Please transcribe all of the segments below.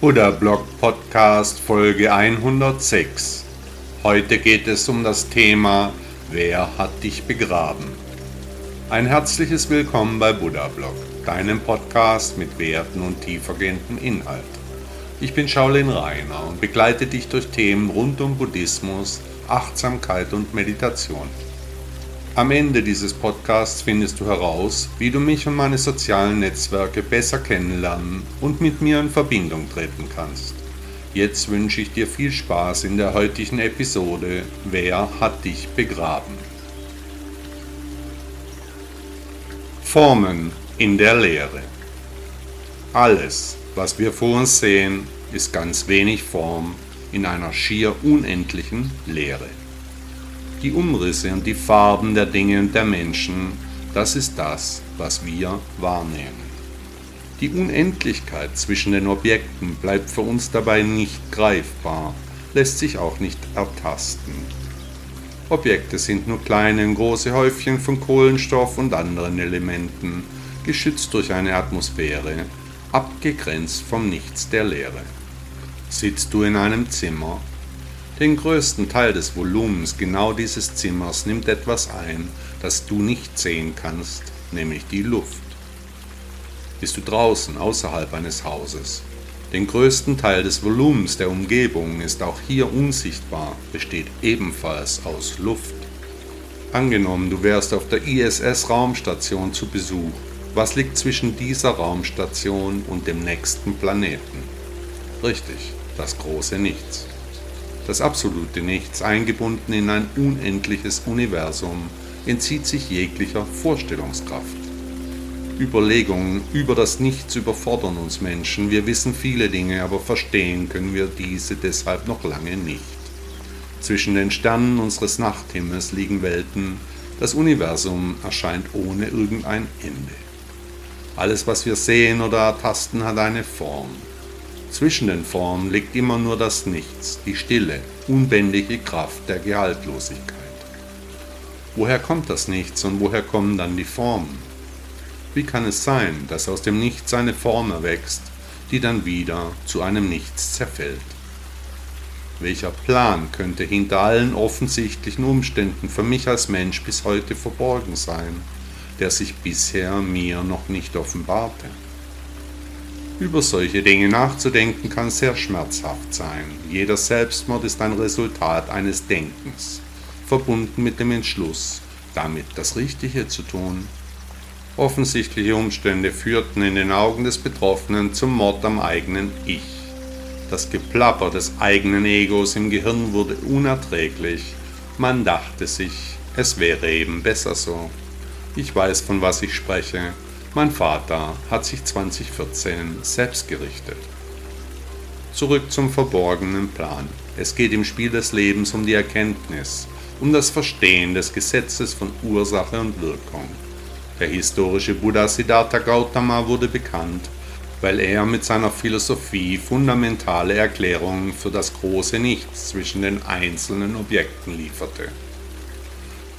Buddha Blog Podcast Folge 106. Heute geht es um das Thema Wer hat dich begraben? Ein herzliches Willkommen bei Buddha Blog, deinem Podcast mit Werten und tiefergehendem Inhalt. Ich bin Shaolin Rainer und begleite dich durch Themen rund um Buddhismus, Achtsamkeit und Meditation. Am Ende dieses Podcasts findest du heraus, wie du mich und meine sozialen Netzwerke besser kennenlernen und mit mir in Verbindung treten kannst. Jetzt wünsche ich dir viel Spaß in der heutigen Episode Wer hat dich begraben? Formen in der Lehre. Alles, was wir vor uns sehen, ist ganz wenig Form in einer schier unendlichen Leere. Die Umrisse und die Farben der Dinge und der Menschen, das ist das, was wir wahrnehmen. Die Unendlichkeit zwischen den Objekten bleibt für uns dabei nicht greifbar, lässt sich auch nicht ertasten. Objekte sind nur kleine und große Häufchen von Kohlenstoff und anderen Elementen, geschützt durch eine Atmosphäre, abgegrenzt vom Nichts der Leere. Sitzt du in einem Zimmer, den größten Teil des Volumens genau dieses Zimmers nimmt etwas ein, das du nicht sehen kannst, nämlich die Luft. Bist du draußen, außerhalb eines Hauses, den größten Teil des Volumens der Umgebung ist auch hier unsichtbar, besteht ebenfalls aus Luft. Angenommen, du wärst auf der ISS-Raumstation zu Besuch was liegt zwischen dieser Raumstation und dem nächsten Planeten? Richtig, das große Nichts. Das absolute Nichts, eingebunden in ein unendliches Universum, entzieht sich jeglicher Vorstellungskraft. Überlegungen über das Nichts überfordern uns Menschen. Wir wissen viele Dinge, aber verstehen können wir diese deshalb noch lange nicht. Zwischen den Sternen unseres Nachthimmels liegen Welten. Das Universum erscheint ohne irgendein Ende. Alles, was wir sehen oder ertasten, hat eine Form. Zwischen den Formen liegt immer nur das Nichts, die stille, unbändige Kraft der Gehaltlosigkeit. Woher kommt das Nichts und woher kommen dann die Formen? Wie kann es sein, dass aus dem Nichts eine Form erwächst, die dann wieder zu einem Nichts zerfällt? Welcher Plan könnte hinter allen offensichtlichen Umständen für mich als Mensch bis heute verborgen sein? der sich bisher mir noch nicht offenbarte. Über solche Dinge nachzudenken kann sehr schmerzhaft sein. Jeder Selbstmord ist ein Resultat eines Denkens, verbunden mit dem Entschluss, damit das Richtige zu tun. Offensichtliche Umstände führten in den Augen des Betroffenen zum Mord am eigenen Ich. Das Geplapper des eigenen Egos im Gehirn wurde unerträglich. Man dachte sich, es wäre eben besser so. Ich weiß, von was ich spreche. Mein Vater hat sich 2014 selbst gerichtet. Zurück zum verborgenen Plan. Es geht im Spiel des Lebens um die Erkenntnis, um das Verstehen des Gesetzes von Ursache und Wirkung. Der historische Buddha Siddhartha Gautama wurde bekannt, weil er mit seiner Philosophie fundamentale Erklärungen für das große Nichts zwischen den einzelnen Objekten lieferte.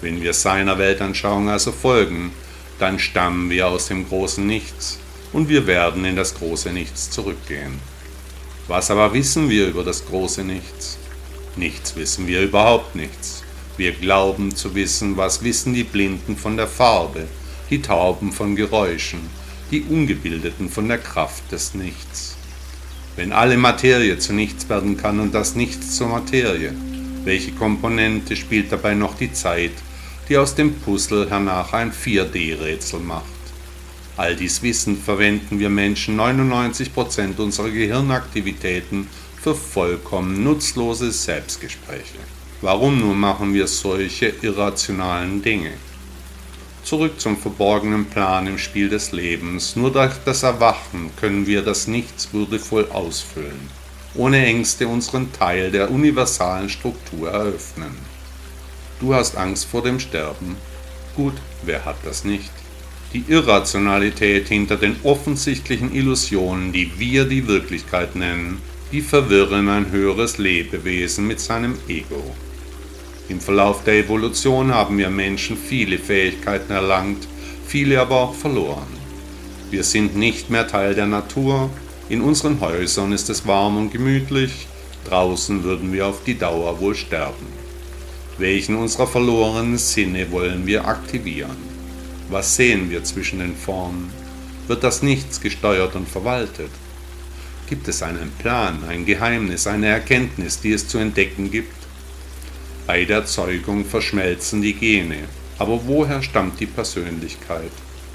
Wenn wir seiner Weltanschauung also folgen, dann stammen wir aus dem großen Nichts und wir werden in das große Nichts zurückgehen. Was aber wissen wir über das große Nichts? Nichts wissen wir überhaupt nichts. Wir glauben zu wissen, was wissen die Blinden von der Farbe, die Tauben von Geräuschen, die Ungebildeten von der Kraft des Nichts. Wenn alle Materie zu nichts werden kann und das Nichts zur Materie, welche Komponente spielt dabei noch die Zeit, die aus dem Puzzle hernach ein 4D-Rätsel macht. All dies Wissen verwenden wir Menschen 99% unserer Gehirnaktivitäten für vollkommen nutzlose Selbstgespräche. Warum nur machen wir solche irrationalen Dinge? Zurück zum verborgenen Plan im Spiel des Lebens. Nur durch das Erwachen können wir das Nichts würdevoll ausfüllen, ohne Ängste unseren Teil der universalen Struktur eröffnen. Du hast Angst vor dem Sterben? Gut, wer hat das nicht? Die Irrationalität hinter den offensichtlichen Illusionen, die wir die Wirklichkeit nennen, die verwirren ein höheres Lebewesen mit seinem Ego. Im Verlauf der Evolution haben wir Menschen viele Fähigkeiten erlangt, viele aber auch verloren. Wir sind nicht mehr Teil der Natur, in unseren Häusern ist es warm und gemütlich, draußen würden wir auf die Dauer wohl sterben. Welchen unserer verlorenen Sinne wollen wir aktivieren? Was sehen wir zwischen den Formen? Wird das Nichts gesteuert und verwaltet? Gibt es einen Plan, ein Geheimnis, eine Erkenntnis, die es zu entdecken gibt? Bei der Zeugung verschmelzen die Gene. Aber woher stammt die Persönlichkeit?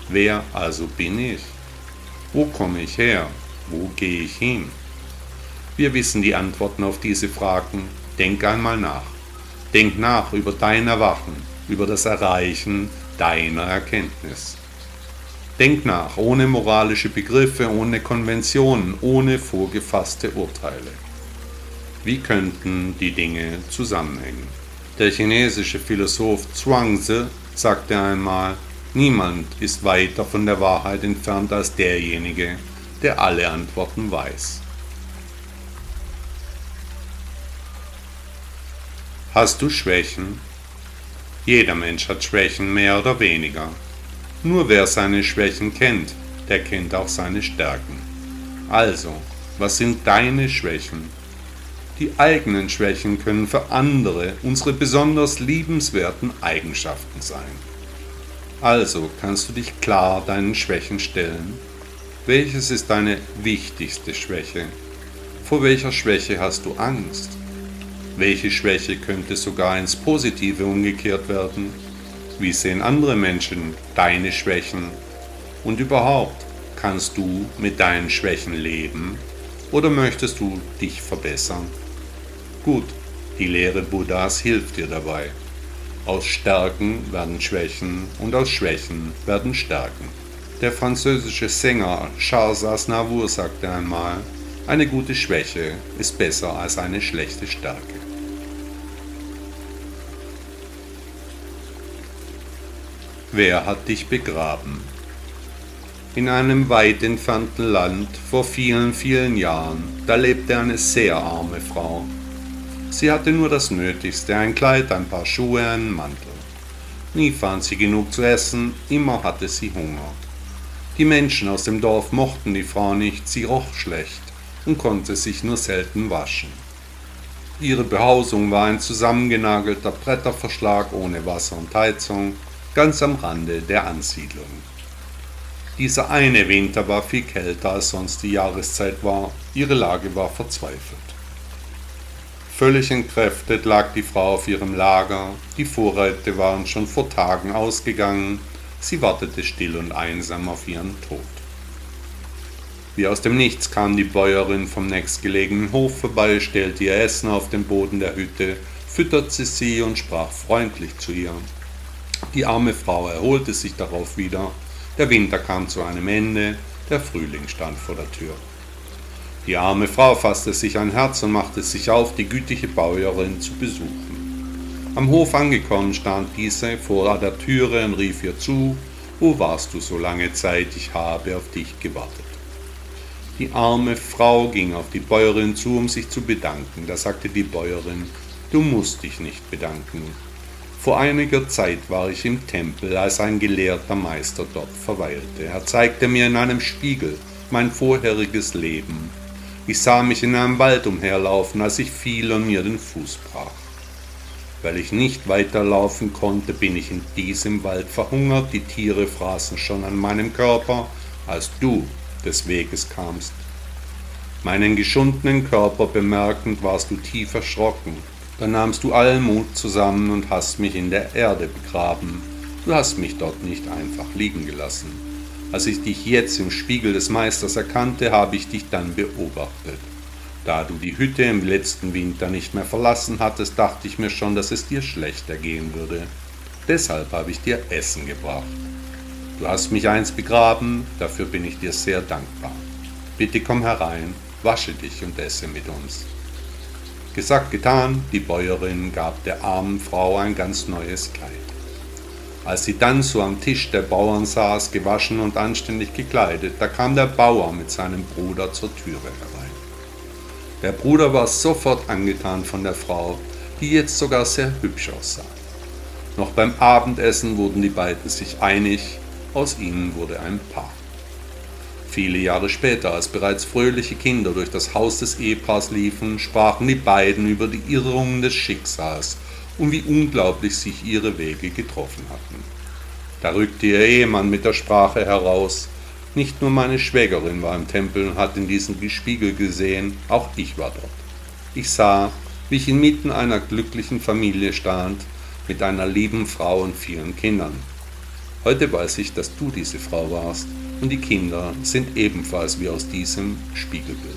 Wer also bin ich? Wo komme ich her? Wo gehe ich hin? Wir wissen die Antworten auf diese Fragen. Denk einmal nach. Denk nach über dein Erwachen, über das Erreichen deiner Erkenntnis. Denk nach, ohne moralische Begriffe, ohne Konventionen, ohne vorgefasste Urteile. Wie könnten die Dinge zusammenhängen? Der chinesische Philosoph Zhuangzi sagte einmal, niemand ist weiter von der Wahrheit entfernt als derjenige, der alle Antworten weiß. Hast du Schwächen? Jeder Mensch hat Schwächen, mehr oder weniger. Nur wer seine Schwächen kennt, der kennt auch seine Stärken. Also, was sind deine Schwächen? Die eigenen Schwächen können für andere unsere besonders liebenswerten Eigenschaften sein. Also kannst du dich klar deinen Schwächen stellen. Welches ist deine wichtigste Schwäche? Vor welcher Schwäche hast du Angst? Welche Schwäche könnte sogar ins Positive umgekehrt werden? Wie sehen andere Menschen deine Schwächen? Und überhaupt, kannst du mit deinen Schwächen leben oder möchtest du dich verbessern? Gut, die Lehre Buddhas hilft dir dabei. Aus Stärken werden Schwächen und aus Schwächen werden Stärken. Der französische Sänger Charles Aznavour sagte einmal, eine gute Schwäche ist besser als eine schlechte Stärke. Wer hat dich begraben? In einem weit entfernten Land vor vielen, vielen Jahren, da lebte eine sehr arme Frau. Sie hatte nur das Nötigste, ein Kleid, ein paar Schuhe, einen Mantel. Nie fand sie genug zu essen, immer hatte sie Hunger. Die Menschen aus dem Dorf mochten die Frau nicht, sie roch schlecht und konnte sich nur selten waschen. Ihre Behausung war ein zusammengenagelter Bretterverschlag ohne Wasser und Heizung, ganz am Rande der Ansiedlung. Dieser eine Winter war viel kälter als sonst die Jahreszeit war, ihre Lage war verzweifelt. Völlig entkräftet lag die Frau auf ihrem Lager, die Vorräte waren schon vor Tagen ausgegangen, sie wartete still und einsam auf ihren Tod. Wie aus dem Nichts kam die Bäuerin vom nächstgelegenen Hof vorbei, stellte ihr Essen auf den Boden der Hütte, fütterte sie und sprach freundlich zu ihr. Die arme Frau erholte sich darauf wieder, der Winter kam zu einem Ende, der Frühling stand vor der Tür. Die arme Frau fasste sich ein Herz und machte sich auf, die gütige Bäuerin zu besuchen. Am Hof angekommen stand diese vor der Türe und rief ihr zu, Wo warst du so lange Zeit, ich habe auf dich gewartet. Die arme Frau ging auf die Bäuerin zu, um sich zu bedanken. Da sagte die Bäuerin, Du musst dich nicht bedanken, vor einiger Zeit war ich im Tempel, als ein gelehrter Meister dort verweilte. Er zeigte mir in einem Spiegel mein vorheriges Leben. Ich sah mich in einem Wald umherlaufen, als ich fiel und mir den Fuß brach. Weil ich nicht weiterlaufen konnte, bin ich in diesem Wald verhungert, die Tiere fraßen schon an meinem Körper, als du des Weges kamst. Meinen geschundenen Körper bemerkend warst du tief erschrocken, dann nahmst du allen Mut zusammen und hast mich in der Erde begraben. Du hast mich dort nicht einfach liegen gelassen. Als ich dich jetzt im Spiegel des Meisters erkannte, habe ich dich dann beobachtet. Da du die Hütte im letzten Winter nicht mehr verlassen hattest, dachte ich mir schon, dass es dir schlechter gehen würde. Deshalb habe ich dir Essen gebracht. Du hast mich einst begraben, dafür bin ich dir sehr dankbar. Bitte komm herein, wasche dich und esse mit uns. Gesagt, getan, die Bäuerin gab der armen Frau ein ganz neues Kleid. Als sie dann so am Tisch der Bauern saß, gewaschen und anständig gekleidet, da kam der Bauer mit seinem Bruder zur Türe herein. Der Bruder war sofort angetan von der Frau, die jetzt sogar sehr hübsch aussah. Noch beim Abendessen wurden die beiden sich einig, aus ihnen wurde ein Paar. Viele Jahre später, als bereits fröhliche Kinder durch das Haus des Ehepaars liefen, sprachen die beiden über die Irrungen des Schicksals und wie unglaublich sich ihre Wege getroffen hatten. Da rückte ihr Ehemann mit der Sprache heraus, nicht nur meine Schwägerin war im Tempel und hat in diesen Spiegel gesehen, auch ich war dort. Ich sah, wie ich inmitten einer glücklichen Familie stand, mit einer lieben Frau und vielen Kindern. Heute weiß ich, dass du diese Frau warst und die Kinder sind ebenfalls wie aus diesem Spiegelbild.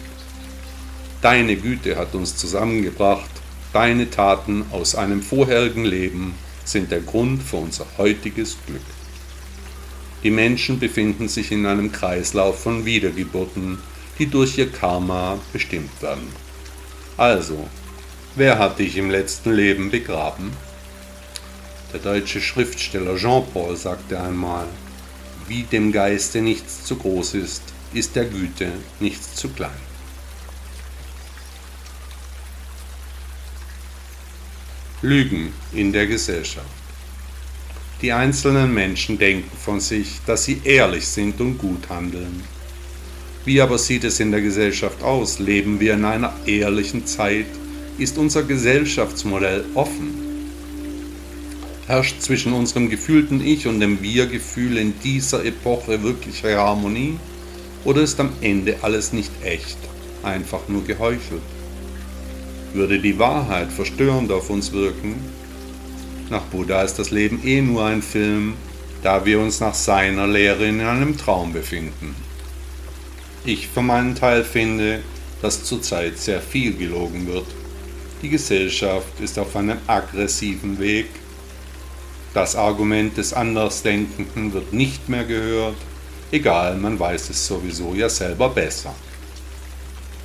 Deine Güte hat uns zusammengebracht, deine Taten aus einem vorherigen Leben sind der Grund für unser heutiges Glück. Die Menschen befinden sich in einem Kreislauf von Wiedergeburten, die durch ihr Karma bestimmt werden. Also, wer hat dich im letzten Leben begraben? Der deutsche Schriftsteller Jean-Paul sagte einmal, wie dem Geiste nichts zu groß ist, ist der Güte nichts zu klein. Lügen in der Gesellschaft. Die einzelnen Menschen denken von sich, dass sie ehrlich sind und gut handeln. Wie aber sieht es in der Gesellschaft aus? Leben wir in einer ehrlichen Zeit? Ist unser Gesellschaftsmodell offen? Herrscht zwischen unserem gefühlten Ich und dem Wir-Gefühl in dieser Epoche wirkliche Harmonie? Oder ist am Ende alles nicht echt, einfach nur geheuchelt? Würde die Wahrheit verstörend auf uns wirken? Nach Buddha ist das Leben eh nur ein Film, da wir uns nach seiner Lehre in einem Traum befinden. Ich für meinen Teil finde, dass zurzeit sehr viel gelogen wird. Die Gesellschaft ist auf einem aggressiven Weg, das Argument des Andersdenkenden wird nicht mehr gehört, egal, man weiß es sowieso ja selber besser.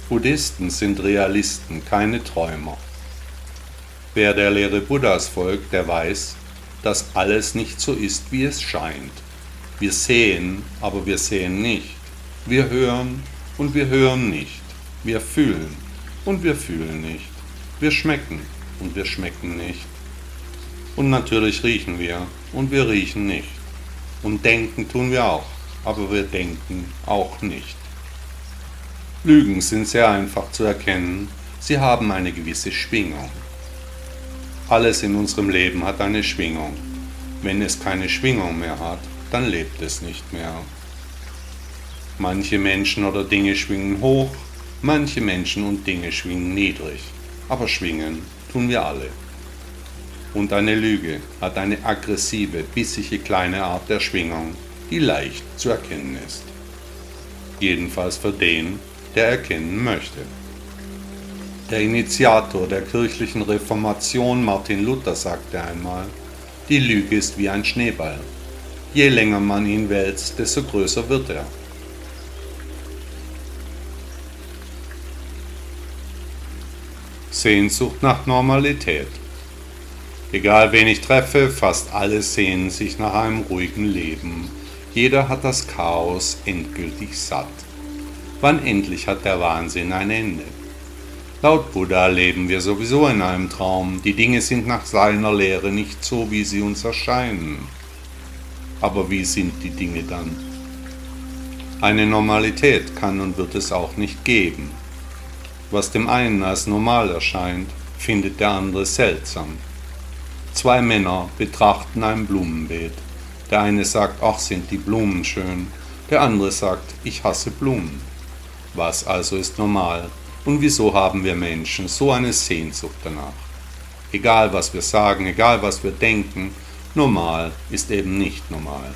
Buddhisten sind Realisten, keine Träumer. Wer der Lehre Buddhas folgt, der weiß, dass alles nicht so ist, wie es scheint. Wir sehen, aber wir sehen nicht. Wir hören und wir hören nicht. Wir fühlen und wir fühlen nicht. Wir schmecken und wir schmecken nicht. Und natürlich riechen wir und wir riechen nicht. Und denken tun wir auch, aber wir denken auch nicht. Lügen sind sehr einfach zu erkennen, sie haben eine gewisse Schwingung. Alles in unserem Leben hat eine Schwingung. Wenn es keine Schwingung mehr hat, dann lebt es nicht mehr. Manche Menschen oder Dinge schwingen hoch, manche Menschen und Dinge schwingen niedrig, aber schwingen tun wir alle. Und eine Lüge hat eine aggressive, bissige kleine Art der Schwingung, die leicht zu erkennen ist. Jedenfalls für den, der erkennen möchte. Der Initiator der kirchlichen Reformation Martin Luther sagte einmal, die Lüge ist wie ein Schneeball. Je länger man ihn wälzt, desto größer wird er. Sehnsucht nach Normalität. Egal wen ich treffe, fast alle sehnen sich nach einem ruhigen Leben. Jeder hat das Chaos endgültig satt. Wann endlich hat der Wahnsinn ein Ende? Laut Buddha leben wir sowieso in einem Traum. Die Dinge sind nach seiner Lehre nicht so, wie sie uns erscheinen. Aber wie sind die Dinge dann? Eine Normalität kann und wird es auch nicht geben. Was dem einen als normal erscheint, findet der andere seltsam. Zwei Männer betrachten ein Blumenbeet. Der eine sagt, ach sind die Blumen schön. Der andere sagt, ich hasse Blumen. Was also ist normal? Und wieso haben wir Menschen so eine Sehnsucht danach? Egal was wir sagen, egal was wir denken, normal ist eben nicht normal.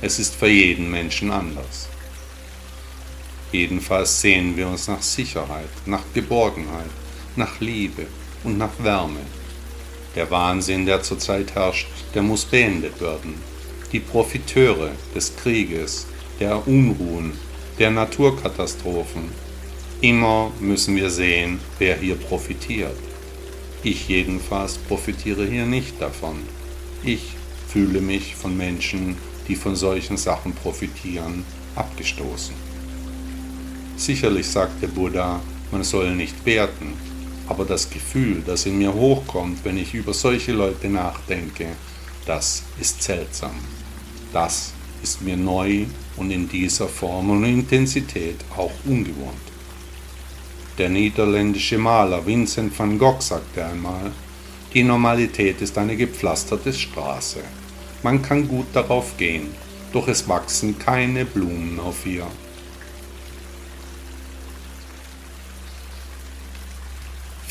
Es ist für jeden Menschen anders. Jedenfalls sehnen wir uns nach Sicherheit, nach Geborgenheit, nach Liebe und nach Wärme. Der Wahnsinn, der zurzeit herrscht, der muss beendet werden. Die Profiteure des Krieges, der Unruhen, der Naturkatastrophen. Immer müssen wir sehen, wer hier profitiert. Ich jedenfalls profitiere hier nicht davon. Ich fühle mich von Menschen, die von solchen Sachen profitieren, abgestoßen. Sicherlich sagt der Buddha, man soll nicht werten, aber das Gefühl, das in mir hochkommt, wenn ich über solche Leute nachdenke, das ist seltsam. Das ist mir neu und in dieser Form und Intensität auch ungewohnt. Der niederländische Maler Vincent van Gogh sagte einmal, die Normalität ist eine gepflasterte Straße. Man kann gut darauf gehen, doch es wachsen keine Blumen auf ihr.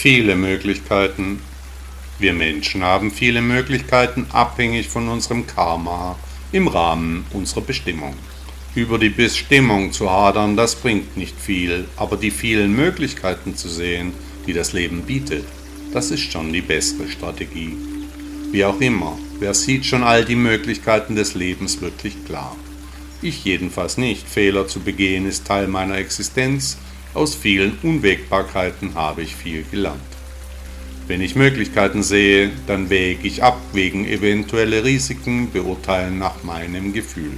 Viele Möglichkeiten. Wir Menschen haben viele Möglichkeiten abhängig von unserem Karma im Rahmen unserer Bestimmung. Über die Bestimmung zu hadern, das bringt nicht viel, aber die vielen Möglichkeiten zu sehen, die das Leben bietet, das ist schon die beste Strategie. Wie auch immer, wer sieht schon all die Möglichkeiten des Lebens wirklich klar? Ich jedenfalls nicht. Fehler zu begehen ist Teil meiner Existenz. Aus vielen Unwägbarkeiten habe ich viel gelernt. Wenn ich Möglichkeiten sehe, dann wäge ich ab wegen eventuelle Risiken, beurteilen nach meinem Gefühl.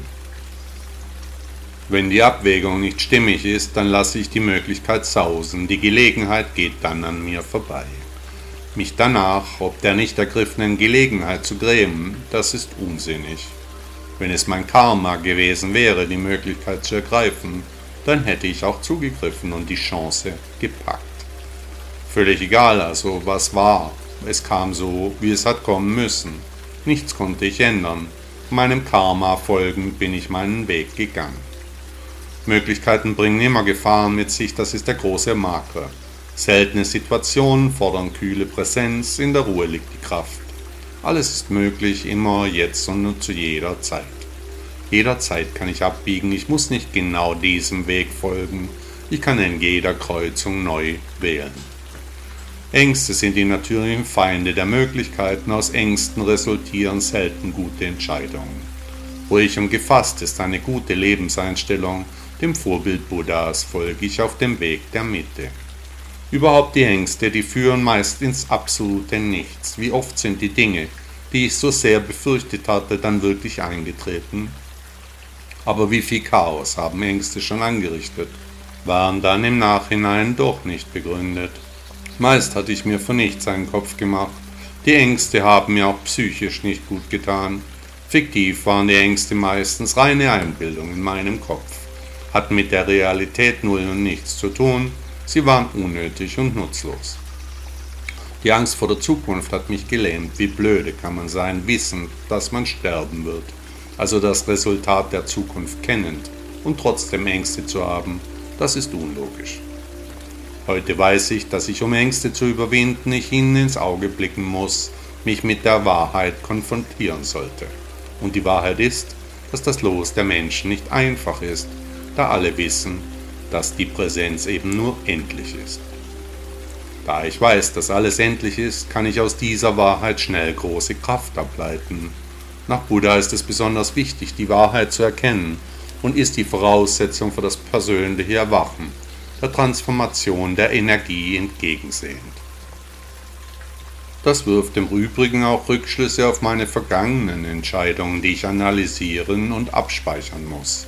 Wenn die Abwägung nicht stimmig ist, dann lasse ich die Möglichkeit sausen, die Gelegenheit geht dann an mir vorbei. Mich danach, ob der nicht ergriffenen Gelegenheit zu grämen, das ist unsinnig. Wenn es mein Karma gewesen wäre, die Möglichkeit zu ergreifen, dann hätte ich auch zugegriffen und die Chance gepackt. Völlig egal also, was war. Es kam so, wie es hat kommen müssen. Nichts konnte ich ändern. Meinem Karma folgend bin ich meinen Weg gegangen. Möglichkeiten bringen immer Gefahren mit sich, das ist der große Makler. Seltene Situationen fordern kühle Präsenz, in der Ruhe liegt die Kraft. Alles ist möglich, immer, jetzt und zu jeder Zeit. Jederzeit kann ich abbiegen, ich muss nicht genau diesem Weg folgen, ich kann in jeder Kreuzung neu wählen. Ängste sind die natürlichen Feinde der Möglichkeiten, aus Ängsten resultieren selten gute Entscheidungen. Ruhig und gefasst ist eine gute Lebenseinstellung, dem Vorbild Buddhas folge ich auf dem Weg der Mitte. Überhaupt die Ängste, die führen meist ins absolute Nichts. Wie oft sind die Dinge, die ich so sehr befürchtet hatte, dann wirklich eingetreten? Aber wie viel Chaos haben Ängste schon angerichtet, waren dann im Nachhinein doch nicht begründet. Meist hatte ich mir von nichts einen Kopf gemacht. Die Ängste haben mir auch psychisch nicht gut getan. Fiktiv waren die Ängste meistens reine Einbildung in meinem Kopf, hatten mit der Realität null und nichts zu tun Sie waren unnötig und nutzlos. Die Angst vor der Zukunft hat mich gelähmt. Wie blöde kann man sein, wissend, dass man sterben wird, also das Resultat der Zukunft kennend und trotzdem Ängste zu haben, das ist unlogisch. Heute weiß ich, dass ich, um Ängste zu überwinden, ich ihnen ins Auge blicken muss, mich mit der Wahrheit konfrontieren sollte. Und die Wahrheit ist, dass das Los der Menschen nicht einfach ist, da alle wissen, dass die Präsenz eben nur endlich ist. Da ich weiß, dass alles endlich ist, kann ich aus dieser Wahrheit schnell große Kraft ableiten. Nach Buddha ist es besonders wichtig, die Wahrheit zu erkennen und ist die Voraussetzung für das persönliche Erwachen, der Transformation der Energie entgegensehend. Das wirft im Übrigen auch Rückschlüsse auf meine vergangenen Entscheidungen, die ich analysieren und abspeichern muss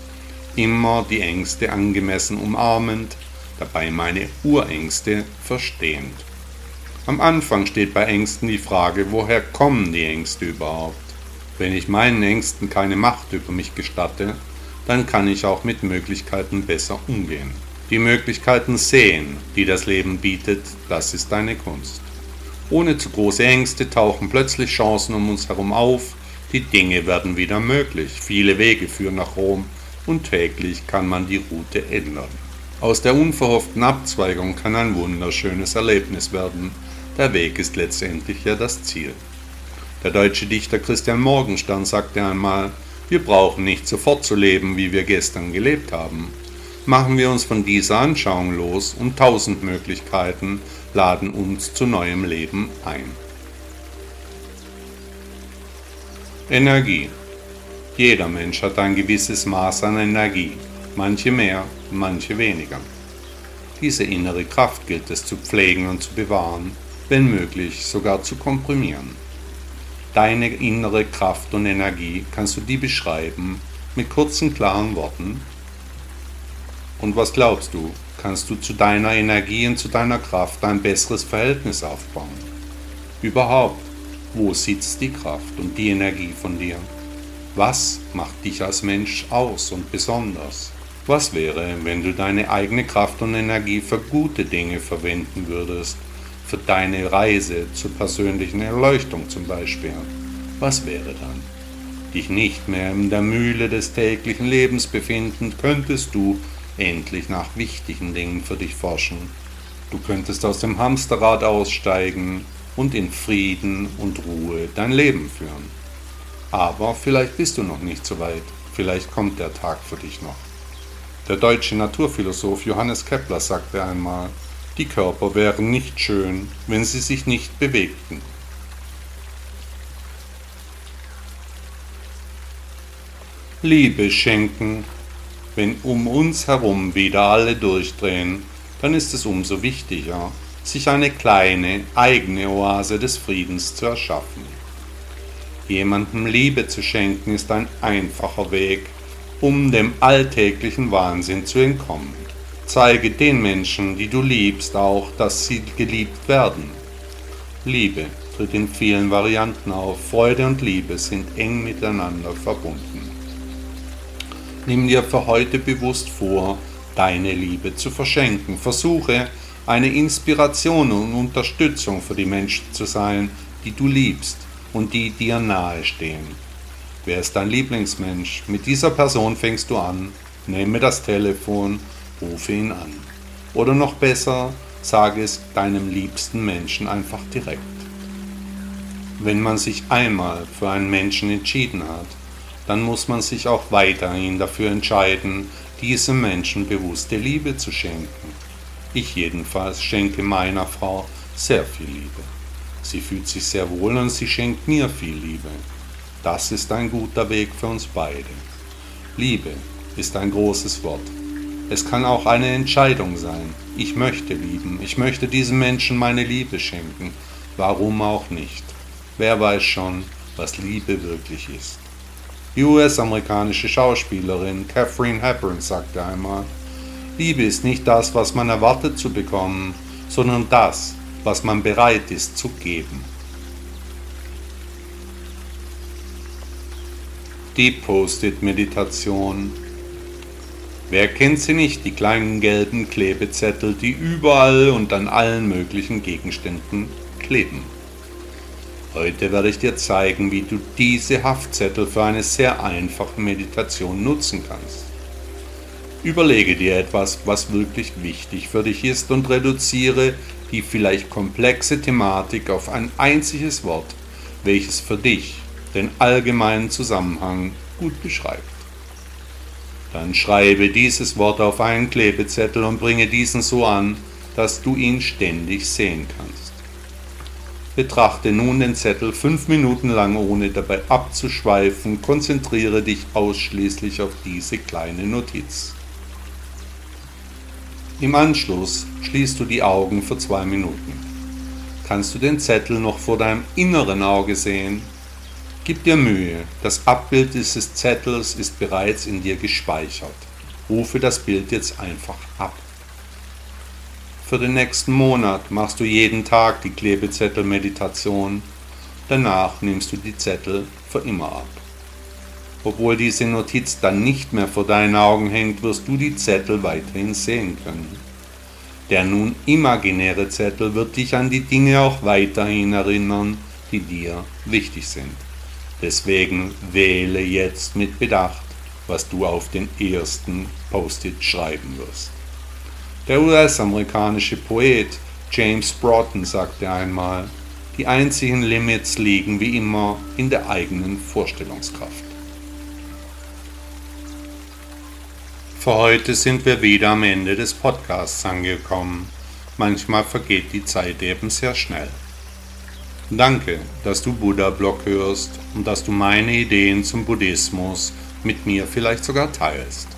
immer die Ängste angemessen umarmend, dabei meine Urängste verstehend. Am Anfang steht bei Ängsten die Frage, woher kommen die Ängste überhaupt? Wenn ich meinen Ängsten keine Macht über mich gestatte, dann kann ich auch mit Möglichkeiten besser umgehen. Die Möglichkeiten sehen, die das Leben bietet, das ist eine Kunst. Ohne zu große Ängste tauchen plötzlich Chancen um uns herum auf, die Dinge werden wieder möglich, viele Wege führen nach Rom, und täglich kann man die Route ändern. Aus der unverhofften Abzweigung kann ein wunderschönes Erlebnis werden. Der Weg ist letztendlich ja das Ziel. Der deutsche Dichter Christian Morgenstern sagte einmal, wir brauchen nicht sofort zu leben, wie wir gestern gelebt haben. Machen wir uns von dieser Anschauung los und tausend Möglichkeiten laden uns zu neuem Leben ein. Energie. Jeder Mensch hat ein gewisses Maß an Energie, manche mehr, manche weniger. Diese innere Kraft gilt es zu pflegen und zu bewahren, wenn möglich sogar zu komprimieren. Deine innere Kraft und Energie kannst du die beschreiben mit kurzen, klaren Worten? Und was glaubst du, kannst du zu deiner Energie und zu deiner Kraft ein besseres Verhältnis aufbauen? Überhaupt, wo sitzt die Kraft und die Energie von dir? Was macht dich als Mensch aus und besonders? Was wäre, wenn du deine eigene Kraft und Energie für gute Dinge verwenden würdest, für deine Reise zur persönlichen Erleuchtung zum Beispiel? Was wäre dann? Dich nicht mehr in der Mühle des täglichen Lebens befinden, könntest du endlich nach wichtigen Dingen für dich forschen. Du könntest aus dem Hamsterrad aussteigen und in Frieden und Ruhe dein Leben führen. Aber vielleicht bist du noch nicht so weit, vielleicht kommt der Tag für dich noch. Der deutsche Naturphilosoph Johannes Kepler sagte einmal, die Körper wären nicht schön, wenn sie sich nicht bewegten. Liebe schenken. Wenn um uns herum wieder alle durchdrehen, dann ist es umso wichtiger, sich eine kleine eigene Oase des Friedens zu erschaffen. Jemandem Liebe zu schenken ist ein einfacher Weg, um dem alltäglichen Wahnsinn zu entkommen. Zeige den Menschen, die du liebst, auch, dass sie geliebt werden. Liebe tritt in vielen Varianten auf. Freude und Liebe sind eng miteinander verbunden. Nimm dir für heute bewusst vor, deine Liebe zu verschenken. Versuche, eine Inspiration und Unterstützung für die Menschen zu sein, die du liebst und die dir nahestehen. Wer ist dein Lieblingsmensch? Mit dieser Person fängst du an. Nehme das Telefon, rufe ihn an. Oder noch besser, sage es deinem liebsten Menschen einfach direkt. Wenn man sich einmal für einen Menschen entschieden hat, dann muss man sich auch weiterhin dafür entscheiden, diesem Menschen bewusste Liebe zu schenken. Ich jedenfalls schenke meiner Frau sehr viel Liebe. Sie fühlt sich sehr wohl und sie schenkt mir viel Liebe. Das ist ein guter Weg für uns beide. Liebe ist ein großes Wort. Es kann auch eine Entscheidung sein. Ich möchte lieben. Ich möchte diesem Menschen meine Liebe schenken. Warum auch nicht? Wer weiß schon, was Liebe wirklich ist. Die US-amerikanische Schauspielerin Catherine Hepburn sagte einmal, Liebe ist nicht das, was man erwartet zu bekommen, sondern das, was man bereit ist zu geben. Die Post-it-Meditation. Wer kennt sie nicht, die kleinen gelben Klebezettel, die überall und an allen möglichen Gegenständen kleben? Heute werde ich dir zeigen, wie du diese Haftzettel für eine sehr einfache Meditation nutzen kannst. Überlege dir etwas, was wirklich wichtig für dich ist und reduziere die vielleicht komplexe Thematik auf ein einziges Wort, welches für dich den allgemeinen Zusammenhang gut beschreibt. Dann schreibe dieses Wort auf einen Klebezettel und bringe diesen so an, dass du ihn ständig sehen kannst. Betrachte nun den Zettel fünf Minuten lang, ohne dabei abzuschweifen. Konzentriere dich ausschließlich auf diese kleine Notiz. Im Anschluss schließt du die Augen für zwei Minuten. Kannst du den Zettel noch vor deinem inneren Auge sehen? Gib dir Mühe, das Abbild dieses Zettels ist bereits in dir gespeichert. Rufe das Bild jetzt einfach ab. Für den nächsten Monat machst du jeden Tag die Klebezettel-Meditation. Danach nimmst du die Zettel für immer ab. Obwohl diese Notiz dann nicht mehr vor deinen Augen hängt, wirst du die Zettel weiterhin sehen können. Der nun imaginäre Zettel wird dich an die Dinge auch weiterhin erinnern, die dir wichtig sind. Deswegen wähle jetzt mit Bedacht, was du auf den ersten Post-it schreiben wirst. Der US-amerikanische Poet James Broughton sagte einmal, die einzigen Limits liegen wie immer in der eigenen Vorstellungskraft. Für heute sind wir wieder am Ende des Podcasts angekommen. Manchmal vergeht die Zeit eben sehr schnell. Danke, dass du Buddha-Blog hörst und dass du meine Ideen zum Buddhismus mit mir vielleicht sogar teilst.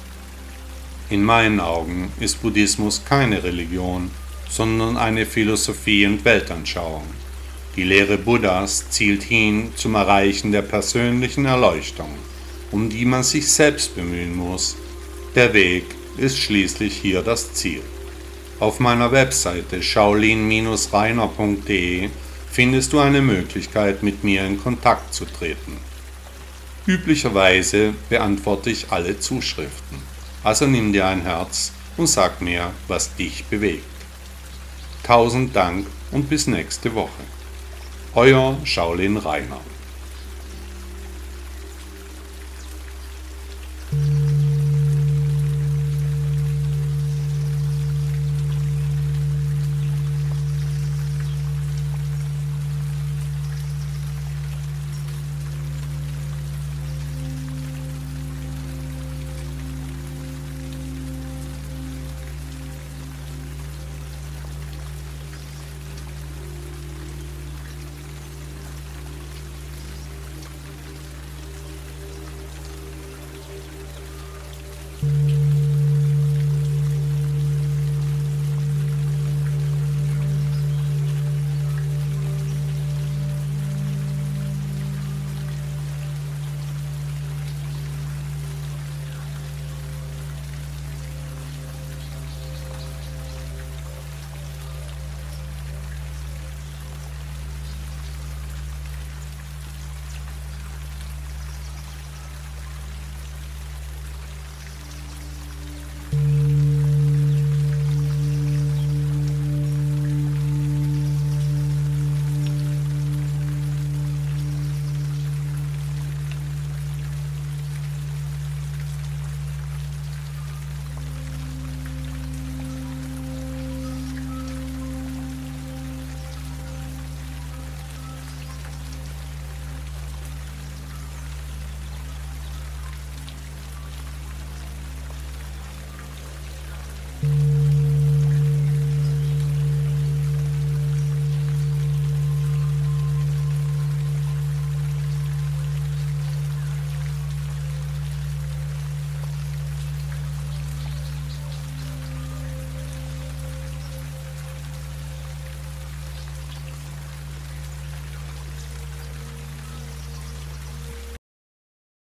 In meinen Augen ist Buddhismus keine Religion, sondern eine Philosophie und Weltanschauung. Die Lehre Buddhas zielt hin zum Erreichen der persönlichen Erleuchtung, um die man sich selbst bemühen muss. Der Weg ist schließlich hier das Ziel. Auf meiner Webseite shaolin-reiner.de findest du eine Möglichkeit, mit mir in Kontakt zu treten. Üblicherweise beantworte ich alle Zuschriften, also nimm dir ein Herz und sag mir, was dich bewegt. Tausend Dank und bis nächste Woche. Euer Shaolin Rainer.